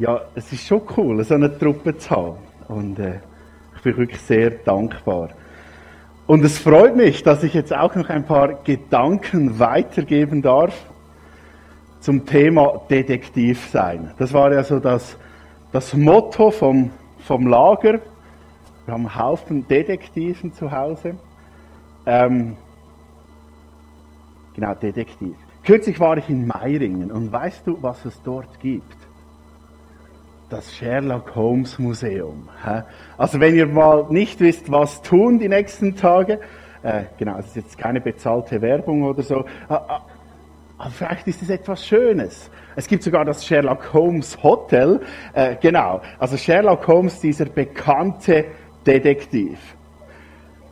ja, es ist schon cool, so eine Truppe zu haben. Und äh, ich bin wirklich sehr dankbar. Und es freut mich, dass ich jetzt auch noch ein paar Gedanken weitergeben darf zum Thema Detektiv sein. Das war ja so das, das Motto vom, vom Lager. Wir haben einen Haufen Detektiven zu Hause. Ähm, genau, Detektiv. Kürzlich war ich in Meiringen und weißt du, was es dort gibt? Das Sherlock Holmes Museum. Also wenn ihr mal nicht wisst, was tun die nächsten Tage, äh, genau, es ist jetzt keine bezahlte Werbung oder so, aber ah, ah, ah, vielleicht ist es etwas Schönes. Es gibt sogar das Sherlock Holmes Hotel, äh, genau, also Sherlock Holmes, dieser bekannte Detektiv.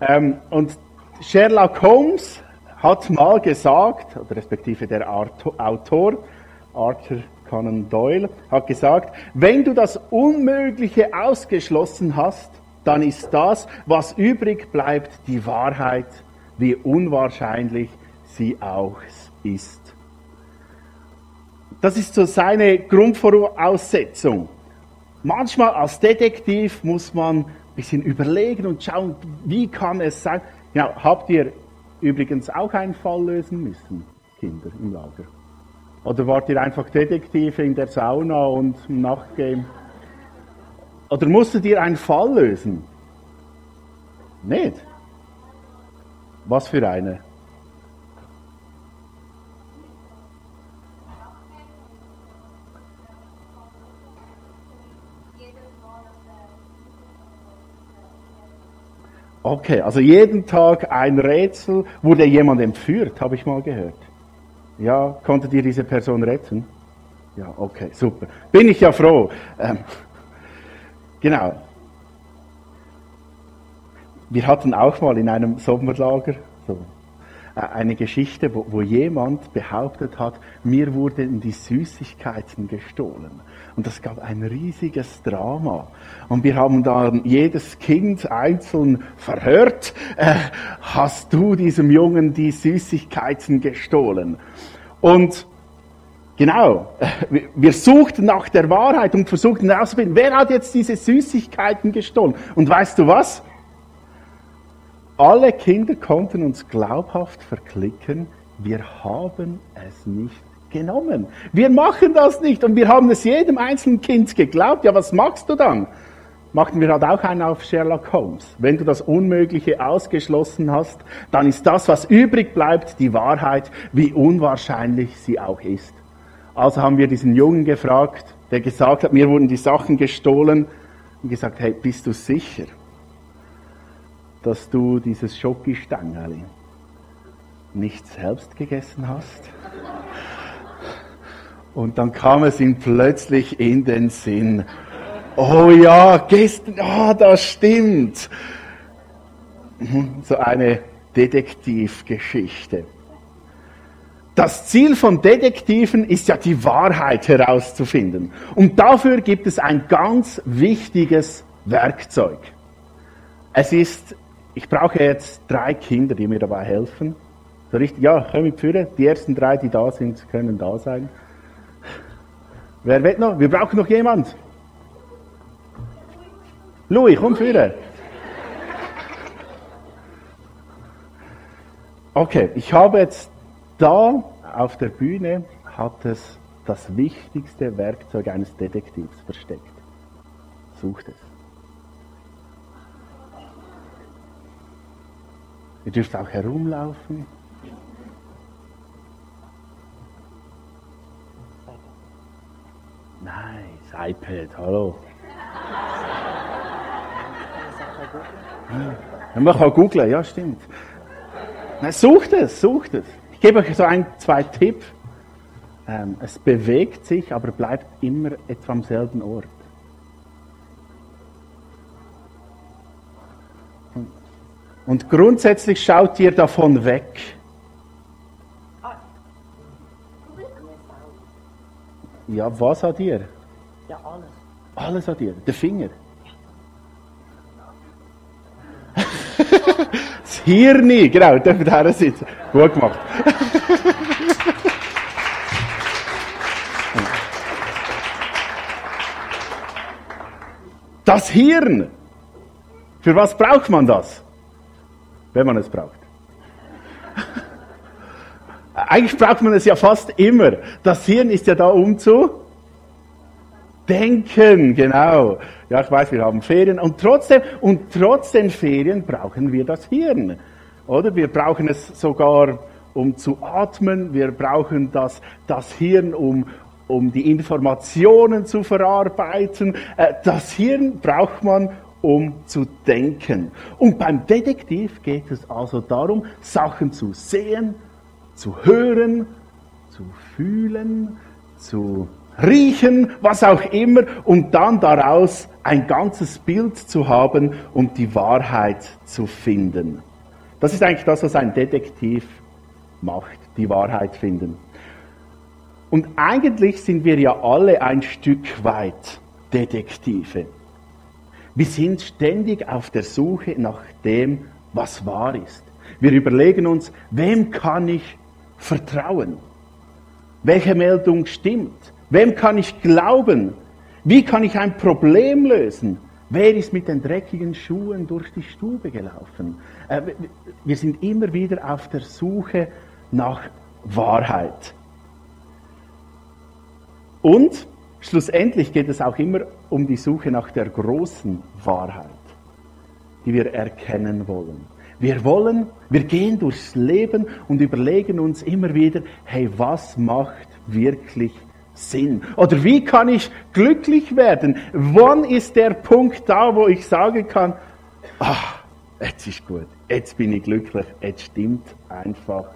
Ähm, und Sherlock Holmes hat mal gesagt, oder respektive der Autor, Arthur Conan Doyle, hat gesagt, wenn du das Unmögliche ausgeschlossen hast, dann ist das, was übrig bleibt, die Wahrheit, wie unwahrscheinlich sie auch ist. Das ist so seine Grundvoraussetzung. Manchmal als Detektiv muss man ein bisschen überlegen und schauen, wie kann es sein. Ja, habt ihr übrigens auch einen Fall lösen müssen, Kinder im Lager? Oder wart ihr einfach Detektive in der Sauna und im Nachtgame? Oder musstet ihr einen Fall lösen? Nicht? Was für eine? Okay, also jeden Tag ein Rätsel. Wurde jemand entführt, habe ich mal gehört. Ja, konntet ihr diese Person retten? Ja, okay, super. Bin ich ja froh. Ähm, genau. Wir hatten auch mal in einem Sommerlager so, äh, eine Geschichte, wo, wo jemand behauptet hat, mir wurden die Süßigkeiten gestohlen. Und das gab ein riesiges Drama. Und wir haben dann jedes Kind einzeln verhört. Äh, hast du diesem Jungen die Süßigkeiten gestohlen? Und genau, wir suchten nach der Wahrheit und versuchten herauszufinden, wer hat jetzt diese Süßigkeiten gestohlen? Und weißt du was? Alle Kinder konnten uns glaubhaft verklicken, wir haben es nicht genommen. Wir machen das nicht und wir haben es jedem einzelnen Kind geglaubt. Ja, was machst du dann? Machten wir halt auch einen auf Sherlock Holmes. Wenn du das Unmögliche ausgeschlossen hast, dann ist das, was übrig bleibt, die Wahrheit, wie unwahrscheinlich sie auch ist. Also haben wir diesen Jungen gefragt, der gesagt hat, mir wurden die Sachen gestohlen und gesagt, hey, bist du sicher, dass du dieses Schokistangerli nicht selbst gegessen hast? Und dann kam es ihm plötzlich in den Sinn, oh ja, gestern, ah, das stimmt. So eine Detektivgeschichte. Das Ziel von Detektiven ist ja die Wahrheit herauszufinden. Und dafür gibt es ein ganz wichtiges Werkzeug. Es ist, ich brauche jetzt drei Kinder, die mir dabei helfen. So richtig, ja, komm mit führen. Die ersten drei, die da sind, können da sein. Wer will noch? Wir brauchen noch jemand. Louis, komm führen. Okay, ich habe jetzt da auf der Bühne hat es das wichtigste Werkzeug eines Detektivs versteckt. Sucht es. Ihr dürft auch herumlaufen. Nice, iPad, hallo. Ja, man kann googlen, ja, stimmt. Nein, sucht es, sucht es. Ich gebe euch so ein, zwei Tipps. Ähm, es bewegt sich, aber bleibt immer etwa am selben Ort. Und grundsätzlich schaut ihr davon weg. Ja, was hat ihr? Ja, alles. Alles hat ihr. Der Finger. Das Hirn, genau, dürfen da sitzen. Gut gemacht. Das Hirn. Für was braucht man das? Wenn man es braucht. Eigentlich braucht man es ja fast immer. Das Hirn ist ja da, um zu denken, genau. Ja, ich weiß, wir haben Ferien und trotzdem, und trotz den Ferien brauchen wir das Hirn. Oder? Wir brauchen es sogar, um zu atmen. Wir brauchen das, das Hirn, um, um die Informationen zu verarbeiten. Äh, das Hirn braucht man, um zu denken. Und beim Detektiv geht es also darum, Sachen zu sehen, zu hören, zu fühlen, zu riechen, was auch immer, und dann daraus ein ganzes Bild zu haben und die Wahrheit zu finden. Das ist eigentlich das, was ein Detektiv macht, die Wahrheit finden. Und eigentlich sind wir ja alle ein Stück weit Detektive. Wir sind ständig auf der Suche nach dem, was wahr ist. Wir überlegen uns, wem kann ich vertrauen? Welche Meldung stimmt? Wem kann ich glauben? Wie kann ich ein Problem lösen? Wer ist mit den dreckigen Schuhen durch die Stube gelaufen? Äh, wir sind immer wieder auf der Suche nach Wahrheit. Und schlussendlich geht es auch immer um die Suche nach der großen Wahrheit, die wir erkennen wollen. Wir wollen, wir gehen durchs Leben und überlegen uns immer wieder, hey, was macht wirklich Sinn? Oder wie kann ich glücklich werden? Wann ist der Punkt da, wo ich sagen kann, ach, jetzt ist gut, jetzt bin ich glücklich, jetzt stimmt einfach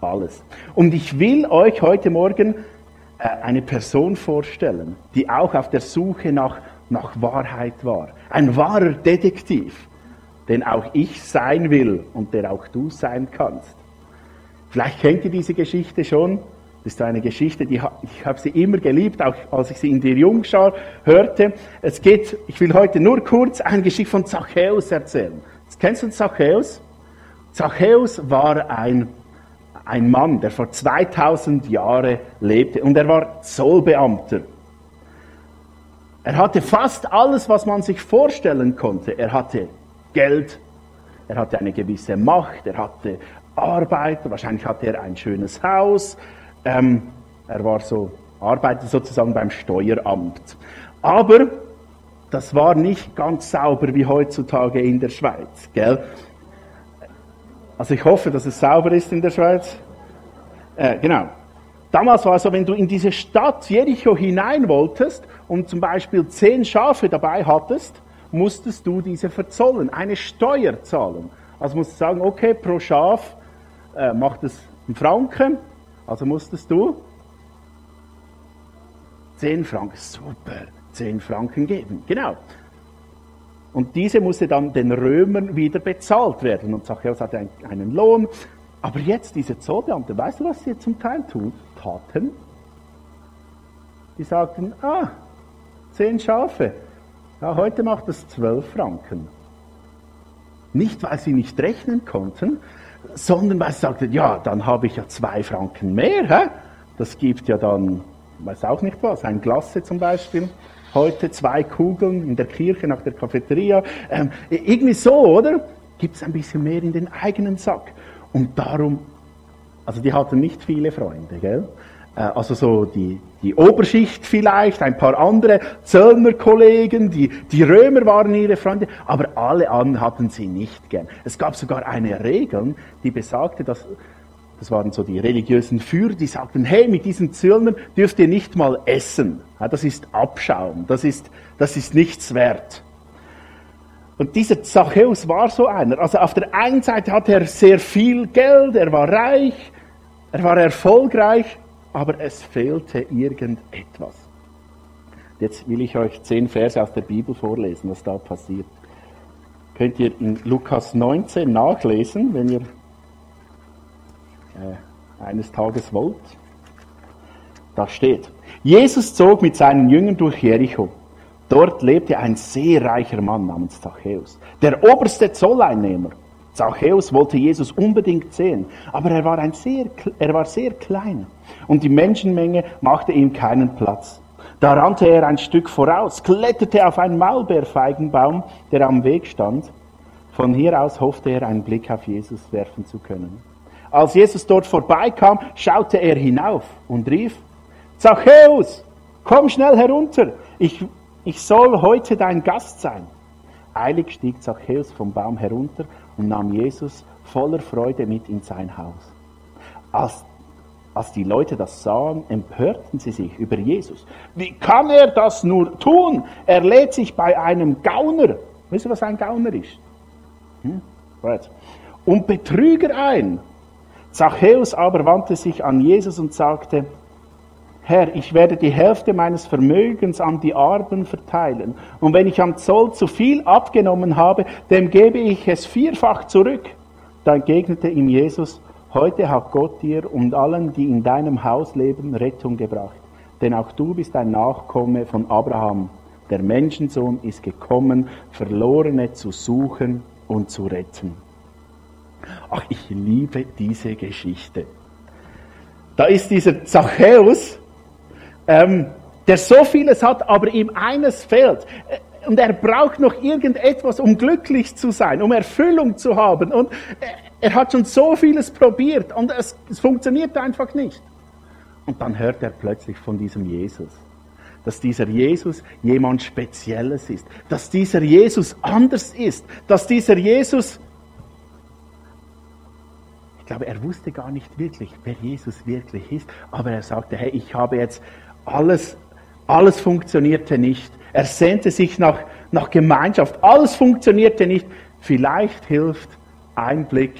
alles. Und ich will euch heute Morgen äh, eine Person vorstellen, die auch auf der Suche nach, nach Wahrheit war. Ein wahrer Detektiv, den auch ich sein will und der auch du sein kannst. Vielleicht kennt ihr diese Geschichte schon. Das ist eine Geschichte, die ich habe sie immer geliebt, auch als ich sie in der Jungschar hörte. Es geht, ich will heute nur kurz eine Geschichte von Zachäus erzählen. Kennst du Zachäus? Zachäus war ein ein Mann, der vor 2000 Jahren lebte und er war Zollbeamter. Er hatte fast alles, was man sich vorstellen konnte. Er hatte Geld, er hatte eine gewisse Macht, er hatte Arbeit, wahrscheinlich hatte er ein schönes Haus. Ähm, er war so, arbeitete sozusagen beim Steueramt. Aber das war nicht ganz sauber wie heutzutage in der Schweiz, gell? Also ich hoffe, dass es sauber ist in der Schweiz. Äh, genau. Damals war es so, wenn du in diese Stadt Jericho hinein wolltest und zum Beispiel zehn Schafe dabei hattest, musstest du diese verzollen, eine Steuer zahlen. Also musst du sagen, okay, pro Schaf äh, macht es einen Franken, also musstest du zehn Franken, super, zehn Franken geben. Genau. Und diese musste dann den Römern wieder bezahlt werden. Und Zachäus hatte einen Lohn. Aber jetzt diese Zollbeamte, weißt du, was sie zum Teil tun, taten? Die sagten, ah, zehn Schafe. Ja, heute macht es zwölf Franken. Nicht, weil sie nicht rechnen konnten, sondern weil sie sagten, ja, dann habe ich ja zwei Franken mehr. Hä? Das gibt ja dann, weiß auch nicht was, ein Glasse zum Beispiel heute zwei Kugeln in der Kirche nach der Cafeteria. Ähm, irgendwie so, oder? Gibt es ein bisschen mehr in den eigenen Sack. Und darum, also die hatten nicht viele Freunde, gell? Äh, also so die, die Oberschicht vielleicht, ein paar andere Zöllnerkollegen, die, die Römer waren ihre Freunde, aber alle anderen hatten sie nicht gern. Es gab sogar eine Regel, die besagte, dass das waren so die religiösen Führer, die sagten, hey, mit diesen Zöllnern dürft ihr nicht mal essen. Das ist Abschaum, das ist, das ist nichts wert. Und dieser Zachäus war so einer. Also auf der einen Seite hatte er sehr viel Geld, er war reich, er war erfolgreich, aber es fehlte irgendetwas. Jetzt will ich euch zehn Verse aus der Bibel vorlesen, was da passiert. Könnt ihr in Lukas 19 nachlesen, wenn ihr äh, eines Tages wollt. Da steht, Jesus zog mit seinen Jüngern durch Jericho. Dort lebte ein sehr reicher Mann namens Zachäus, der oberste Zolleinnehmer. Zachäus wollte Jesus unbedingt sehen, aber er war, ein sehr, er war sehr klein und die Menschenmenge machte ihm keinen Platz. Da rannte er ein Stück voraus, kletterte auf einen Maulbeerfeigenbaum, der am Weg stand. Von hier aus hoffte er, einen Blick auf Jesus werfen zu können. Als Jesus dort vorbeikam, schaute er hinauf und rief, Zachäus, komm schnell herunter, ich, ich soll heute dein Gast sein. Eilig stieg Zachäus vom Baum herunter und nahm Jesus voller Freude mit in sein Haus. Als, als die Leute das sahen, empörten sie sich über Jesus. Wie kann er das nur tun? Er lädt sich bei einem Gauner, wisst ihr, was ein Gauner ist? Hm? Und Betrüger ein. Zachäus aber wandte sich an Jesus und sagte, Herr, ich werde die Hälfte meines Vermögens an die Armen verteilen. Und wenn ich am Zoll zu viel abgenommen habe, dem gebe ich es vierfach zurück. Da entgegnete ihm Jesus, heute hat Gott dir und allen, die in deinem Haus leben, Rettung gebracht. Denn auch du bist ein Nachkomme von Abraham. Der Menschensohn ist gekommen, Verlorene zu suchen und zu retten. Ach, ich liebe diese Geschichte. Da ist dieser Zachäus, ähm, der so vieles hat, aber ihm eines fehlt. Und er braucht noch irgendetwas, um glücklich zu sein, um Erfüllung zu haben. Und er hat schon so vieles probiert und es, es funktioniert einfach nicht. Und dann hört er plötzlich von diesem Jesus dass dieser Jesus jemand Spezielles ist, dass dieser Jesus anders ist, dass dieser Jesus, ich glaube, er wusste gar nicht wirklich, wer Jesus wirklich ist, aber er sagte, hey, ich habe jetzt alles, alles funktionierte nicht. Er sehnte sich nach, nach Gemeinschaft. Alles funktionierte nicht. Vielleicht hilft ein Blick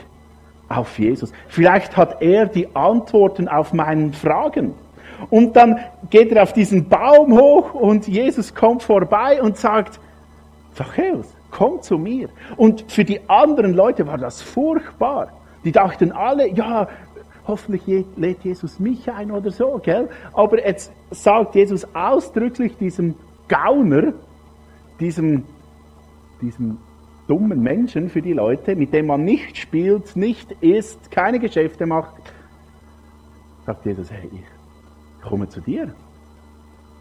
auf Jesus. Vielleicht hat er die Antworten auf meinen Fragen. Und dann geht er auf diesen Baum hoch und Jesus kommt vorbei und sagt, Zachäus, komm zu mir. Und für die anderen Leute war das furchtbar. Die dachten alle, ja, hoffentlich lädt Jesus mich ein oder so, gell? Aber jetzt sagt Jesus ausdrücklich diesem Gauner, diesem, diesem dummen Menschen für die Leute, mit dem man nicht spielt, nicht isst, keine Geschäfte macht, sagt Jesus, hey, ich komme zu dir.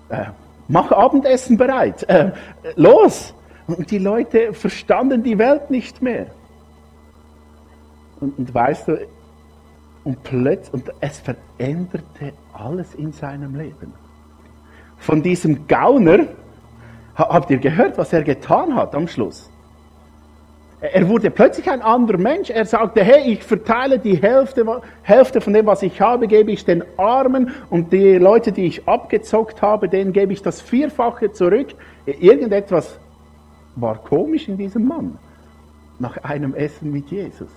Äh, mach Abendessen bereit. Äh, los! Und die Leute verstanden die Welt nicht mehr. Und, und weißt du, und plötzlich, und es veränderte alles in seinem Leben. Von diesem Gauner, habt ihr gehört, was er getan hat am Schluss? Er wurde plötzlich ein anderer Mensch. Er sagte, hey, ich verteile die Hälfte, Hälfte von dem, was ich habe, gebe ich den Armen und die Leute, die ich abgezockt habe, denen gebe ich das Vierfache zurück. Irgendetwas war komisch in diesem Mann nach einem Essen mit Jesus.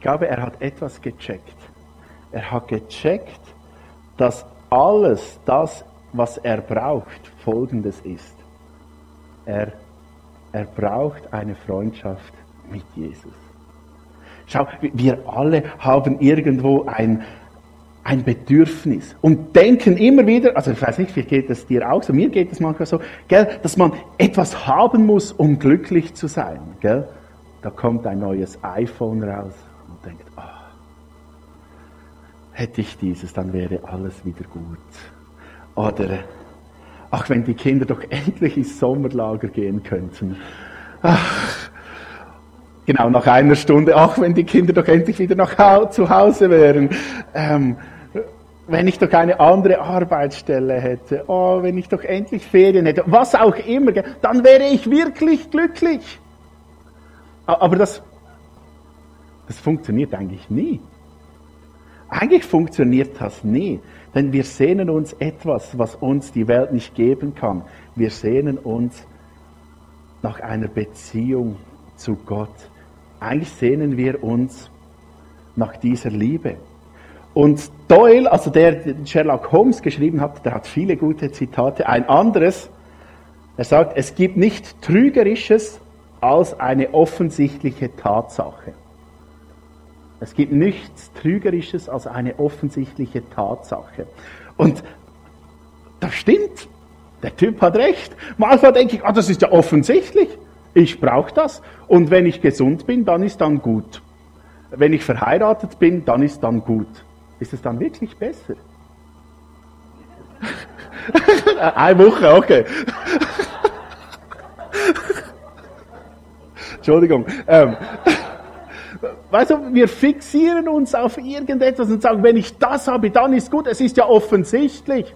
Ich glaube, er hat etwas gecheckt. Er hat gecheckt, dass alles das, was er braucht, folgendes ist. Er, er braucht eine Freundschaft mit Jesus. Schau, wir alle haben irgendwo ein, ein Bedürfnis und denken immer wieder, also ich weiß nicht, wie geht es dir auch so, mir geht es manchmal so, gell, dass man etwas haben muss, um glücklich zu sein. Gell? Da kommt ein neues iPhone raus, hätte ich dieses, dann wäre alles wieder gut. Oder, ach, wenn die Kinder doch endlich ins Sommerlager gehen könnten. Ach, genau, nach einer Stunde, ach, wenn die Kinder doch endlich wieder nach zu Hause wären. Ähm, wenn ich doch eine andere Arbeitsstelle hätte, oh, wenn ich doch endlich Ferien hätte, was auch immer, dann wäre ich wirklich glücklich. Aber das das funktioniert eigentlich nie. Eigentlich funktioniert das nie, denn wir sehnen uns etwas, was uns die Welt nicht geben kann. Wir sehnen uns nach einer Beziehung zu Gott. Eigentlich sehnen wir uns nach dieser Liebe. Und Doyle, also der Sherlock Holmes geschrieben hat, der hat viele gute Zitate. Ein anderes, er sagt, es gibt nicht Trügerisches als eine offensichtliche Tatsache. Es gibt nichts Trügerisches als eine offensichtliche Tatsache. Und das stimmt. Der Typ hat recht. Manchmal denke ich, ah, das ist ja offensichtlich. Ich brauche das. Und wenn ich gesund bin, dann ist dann gut. Wenn ich verheiratet bin, dann ist dann gut. Ist es dann wirklich besser? Eine Woche, okay. Entschuldigung. Ähm, weißt du, wir fixieren uns auf irgendetwas und sagen, wenn ich das habe, dann ist gut. Es ist ja offensichtlich.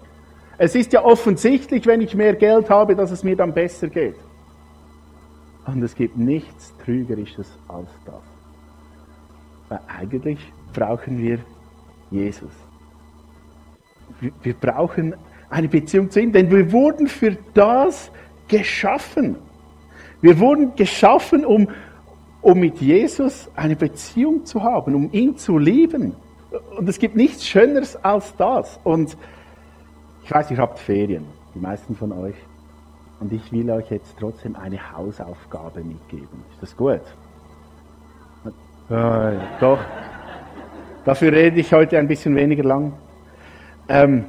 Es ist ja offensichtlich, wenn ich mehr Geld habe, dass es mir dann besser geht. Und es gibt nichts Trügerisches als das. Weil eigentlich brauchen wir Jesus. Wir brauchen eine Beziehung zu ihm, denn wir wurden für das geschaffen. Wir wurden geschaffen, um, um mit Jesus eine Beziehung zu haben, um ihn zu lieben. Und es gibt nichts Schöneres als das. Und ich weiß, ihr habt Ferien, die meisten von euch. Und ich will euch jetzt trotzdem eine Hausaufgabe mitgeben. Ist das gut? Äh, doch. Dafür rede ich heute ein bisschen weniger lang. Ähm,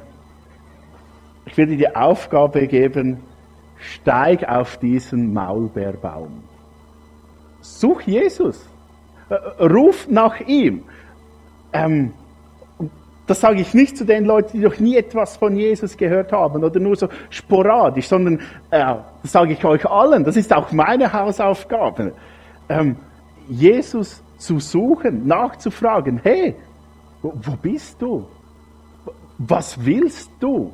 ich will dir die Aufgabe geben, steig auf diesen Maulbeerbaum. Such Jesus. Äh, ruf nach ihm. Ähm, das sage ich nicht zu den Leuten, die noch nie etwas von Jesus gehört haben oder nur so sporadisch, sondern äh, das sage ich euch allen. Das ist auch meine Hausaufgabe. Ähm, Jesus zu suchen, nachzufragen, hey, wo bist du? Was willst du?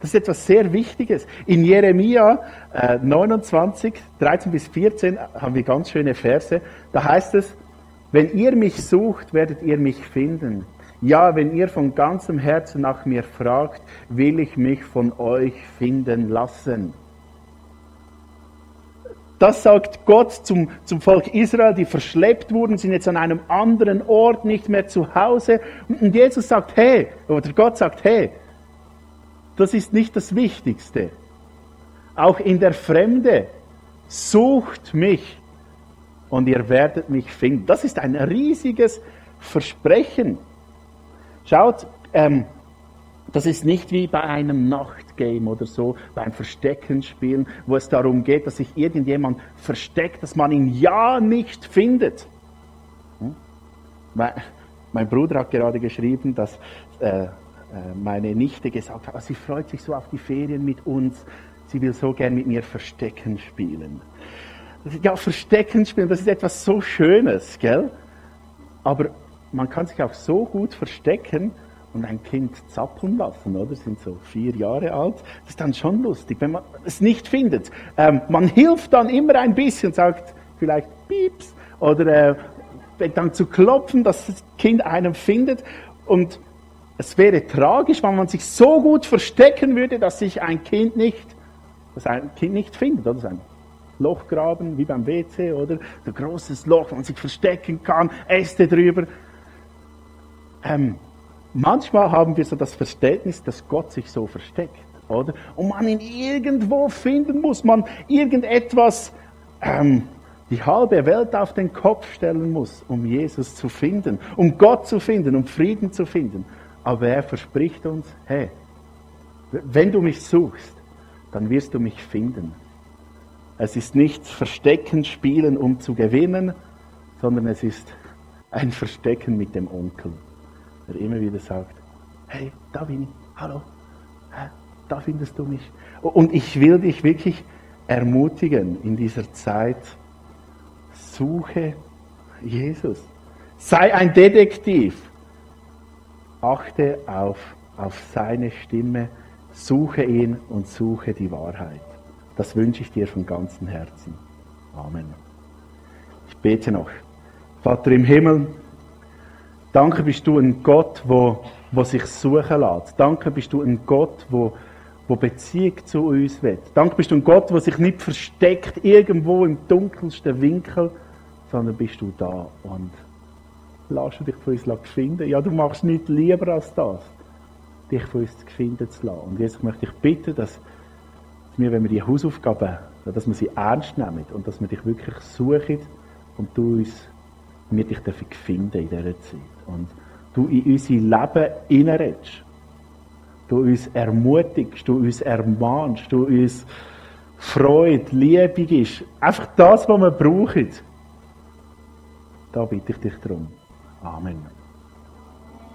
Das ist etwas sehr Wichtiges. In Jeremia äh, 29, 13 bis 14 haben wir ganz schöne Verse. Da heißt es, wenn ihr mich sucht, werdet ihr mich finden. Ja, wenn ihr von ganzem Herzen nach mir fragt, will ich mich von euch finden lassen. Das sagt Gott zum, zum Volk Israel, die verschleppt wurden, sind jetzt an einem anderen Ort, nicht mehr zu Hause. Und Jesus sagt, hey, oder Gott sagt, hey, das ist nicht das Wichtigste. Auch in der Fremde sucht mich und ihr werdet mich finden. Das ist ein riesiges Versprechen. Schaut, ähm, das ist nicht wie bei einem Nachtgame oder so, beim Verstecken spielen, wo es darum geht, dass sich irgendjemand versteckt, dass man ihn ja nicht findet. Hm? Mein Bruder hat gerade geschrieben, dass äh, meine Nichte gesagt hat, ah, sie freut sich so auf die Ferien mit uns, sie will so gern mit mir Verstecken spielen ja, Verstecken spielen, das ist etwas so Schönes, gell? Aber man kann sich auch so gut verstecken und ein Kind zappeln lassen, oder? Sind so vier Jahre alt. Das ist dann schon lustig, wenn man es nicht findet. Ähm, man hilft dann immer ein bisschen, sagt vielleicht Pieps oder äh, dann zu klopfen, dass das Kind einen findet. Und es wäre tragisch, wenn man sich so gut verstecken würde, dass sich ein Kind nicht, dass ein Kind nicht findet, oder? Ein Loch graben, wie beim WC, oder? Ein großes Loch, wo man sich verstecken kann, Äste drüber. Ähm, manchmal haben wir so das Verständnis, dass Gott sich so versteckt, oder? Und man ihn irgendwo finden muss, man irgendetwas, ähm, die halbe Welt auf den Kopf stellen muss, um Jesus zu finden, um Gott zu finden, um Frieden zu finden. Aber er verspricht uns, hey, wenn du mich suchst, dann wirst du mich finden. Es ist nicht Verstecken spielen, um zu gewinnen, sondern es ist ein Verstecken mit dem Onkel, der immer wieder sagt, hey, da bin ich, hallo, da findest du mich. Und ich will dich wirklich ermutigen in dieser Zeit, suche Jesus. Sei ein Detektiv. Achte auf, auf seine Stimme, suche ihn und suche die Wahrheit. Das wünsche ich dir von ganzem Herzen. Amen. Ich bete noch. Vater im Himmel, danke bist du ein Gott, wo, wo sich suchen lässt. Danke bist du ein Gott, wo, wo Beziehung zu uns will. Danke bist du ein Gott, der sich nicht versteckt irgendwo im dunkelsten Winkel, sondern bist du da und lass du dich von uns finden. Ja, du machst nichts lieber als das, dich von uns finden zu lassen. Und jetzt möchte ich bitten, dass wir, wenn wir die Hausaufgaben, dass wir sie ernst nehmen und dass wir dich wirklich suchen und du uns, wir dich dürfen finden in dieser Zeit. Und du in unser Leben hineinredest. Du uns ermutigst, du uns ermahnst, du uns Freude, Liebe gibst. Einfach das, was wir brauchen. Da bitte ich dich darum. Amen.